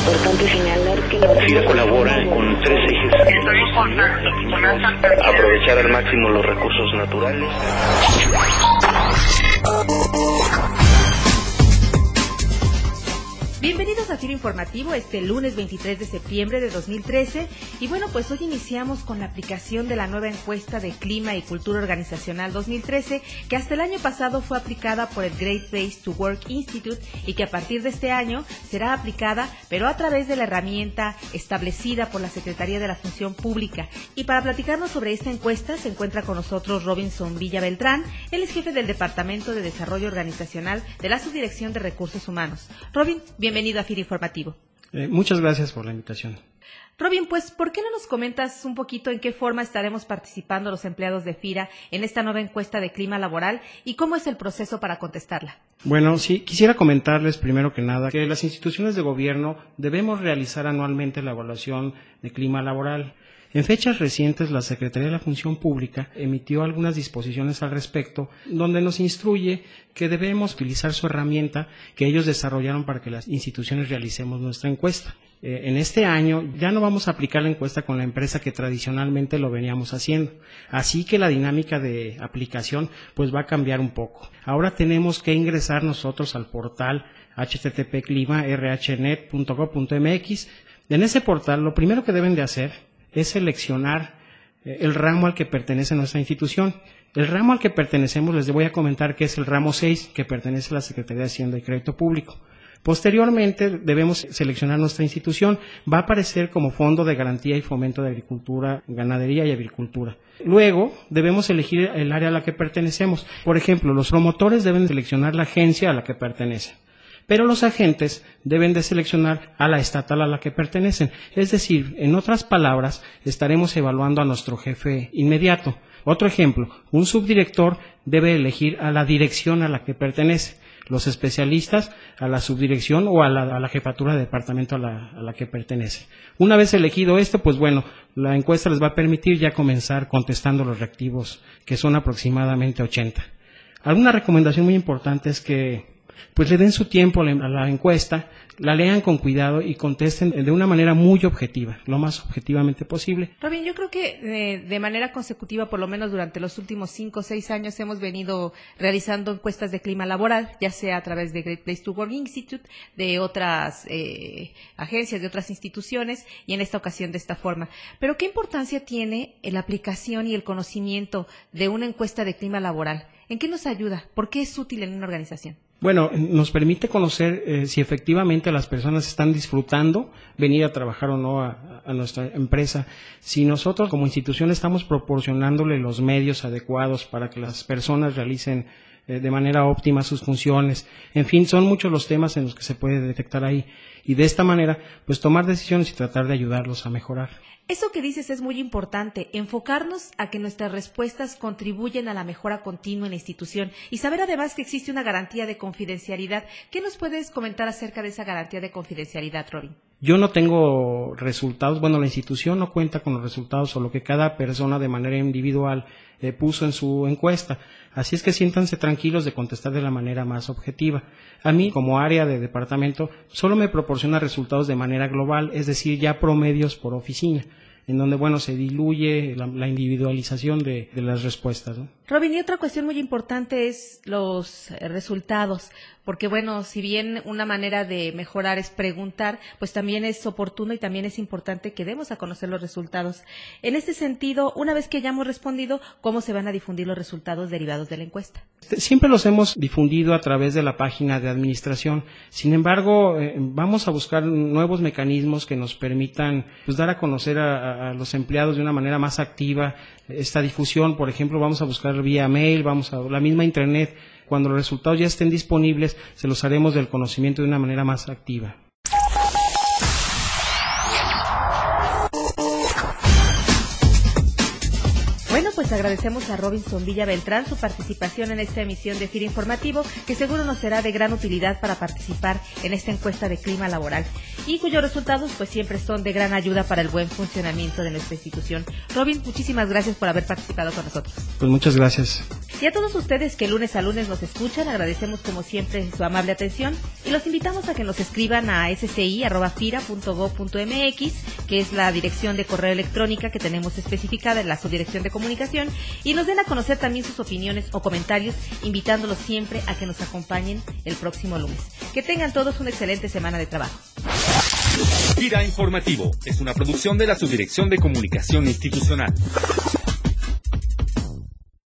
Es importante señalar que la FIRA colabora con tres ejes. Aprovechar al máximo los recursos naturales. Informativo este lunes 23 de septiembre de 2013 y bueno pues hoy iniciamos con la aplicación de la nueva encuesta de clima y cultura organizacional 2013 que hasta el año pasado fue aplicada por el Great Place to Work Institute y que a partir de este año será aplicada pero a través de la herramienta establecida por la Secretaría de la Función Pública. Y para platicarnos sobre esta encuesta se encuentra con nosotros Robinson Villa Beltrán, él es jefe del Departamento de Desarrollo Organizacional de la Subdirección de Recursos Humanos. Robin, bienvenido a FIR Informativo. Eh, muchas gracias por la invitación. Robin, pues, ¿por qué no nos comentas un poquito en qué forma estaremos participando los empleados de FIRA en esta nueva encuesta de clima laboral y cómo es el proceso para contestarla? Bueno, sí, quisiera comentarles primero que nada que las instituciones de gobierno debemos realizar anualmente la evaluación de clima laboral. En fechas recientes, la Secretaría de la Función Pública emitió algunas disposiciones al respecto, donde nos instruye que debemos utilizar su herramienta que ellos desarrollaron para que las instituciones realicemos nuestra encuesta. Eh, en este año ya no vamos a aplicar la encuesta con la empresa que tradicionalmente lo veníamos haciendo. Así que la dinámica de aplicación pues va a cambiar un poco. Ahora tenemos que ingresar nosotros al portal http En ese portal lo primero que deben de hacer es seleccionar eh, el ramo al que pertenece nuestra institución. El ramo al que pertenecemos, les voy a comentar que es el ramo 6, que pertenece a la Secretaría de Hacienda y Crédito Público. Posteriormente debemos seleccionar nuestra institución. Va a aparecer como Fondo de Garantía y Fomento de Agricultura, Ganadería y Agricultura. Luego debemos elegir el área a la que pertenecemos. Por ejemplo, los promotores deben seleccionar la agencia a la que pertenecen pero los agentes deben de seleccionar a la estatal a la que pertenecen. Es decir, en otras palabras, estaremos evaluando a nuestro jefe inmediato. Otro ejemplo, un subdirector debe elegir a la dirección a la que pertenece, los especialistas a la subdirección o a la, jefatura de departamento a la, a la, que pertenece. Una vez elegido esto, pues bueno, la encuesta les va a permitir ya comenzar contestando los reactivos, que son aproximadamente 80. Alguna recomendación muy importante es que pues le den su tiempo a la encuesta, la lean con cuidado y contesten de una manera muy objetiva, lo más objetivamente posible. Robin, yo creo que eh, de manera consecutiva, por lo menos durante los últimos cinco o seis años, hemos venido realizando encuestas de clima laboral, ya sea a través de Great Place to Work Institute, de otras eh, agencias, de otras instituciones, y en esta ocasión de esta forma. Pero, ¿qué importancia tiene la aplicación y el conocimiento de una encuesta de clima laboral? ¿En qué nos ayuda? ¿Por qué es útil en una organización? Bueno, nos permite conocer eh, si efectivamente las personas están disfrutando venir a trabajar o no a, nuestra empresa. Si nosotros como institución estamos proporcionándole los medios adecuados para que las personas realicen de manera óptima sus funciones. En fin, son muchos los temas en los que se puede detectar ahí. Y de esta manera, pues tomar decisiones y tratar de ayudarlos a mejorar. Eso que dices es muy importante, enfocarnos a que nuestras respuestas contribuyen a la mejora continua en la institución y saber además que existe una garantía de confidencialidad. ¿Qué nos puedes comentar acerca de esa garantía de confidencialidad, Robin? Yo no tengo resultados, bueno, la institución no cuenta con los resultados o lo que cada persona de manera individual eh, puso en su encuesta. Así es que siéntanse tranquilos de contestar de la manera más objetiva. A mí, como área de departamento, solo me proporciona resultados de manera global, es decir, ya promedios por oficina en donde, bueno, se diluye la, individualización de, las respuestas. Robin, y otra cuestión muy importante es los resultados, porque, bueno, si bien una manera de mejorar es preguntar, pues también es oportuno y también es importante que demos a conocer los resultados. En este sentido, una vez que hayamos respondido, ¿cómo se van a difundir los resultados derivados de la encuesta? Siempre los hemos difundido a través de la página de administración. Sin embargo, eh, vamos a buscar nuevos mecanismos que nos permitan pues, dar a conocer a a, los empleados de una manera más activa esta difusión. Por ejemplo, vamos a buscar vía mail, vamos a la misma internet. Cuando los resultados ya estén disponibles, se los haremos del conocimiento de una manera más activa. Bueno, pues agradecemos a Robinson Villa Beltrán su participación en esta emisión de FIRA Informativo, que seguro nos será de gran utilidad para participar en esta encuesta de clima laboral y cuyos resultados pues siempre son de gran ayuda para el buen funcionamiento de nuestra institución. Robin, muchísimas gracias por haber participado con nosotros. Pues muchas gracias. Y a todos ustedes que lunes a lunes nos escuchan, agradecemos como siempre su amable atención y los invitamos a que nos escriban a sci.fira.gov.mx, que es la dirección de correo electrónica que tenemos especificada en la subdirección de comunicación, y nos den a conocer también sus opiniones o comentarios, invitándolos siempre a que nos acompañen el próximo lunes. Que tengan todos una excelente semana de trabajo. Gira Informativo es una producción de la Subdirección de Comunicación Institucional.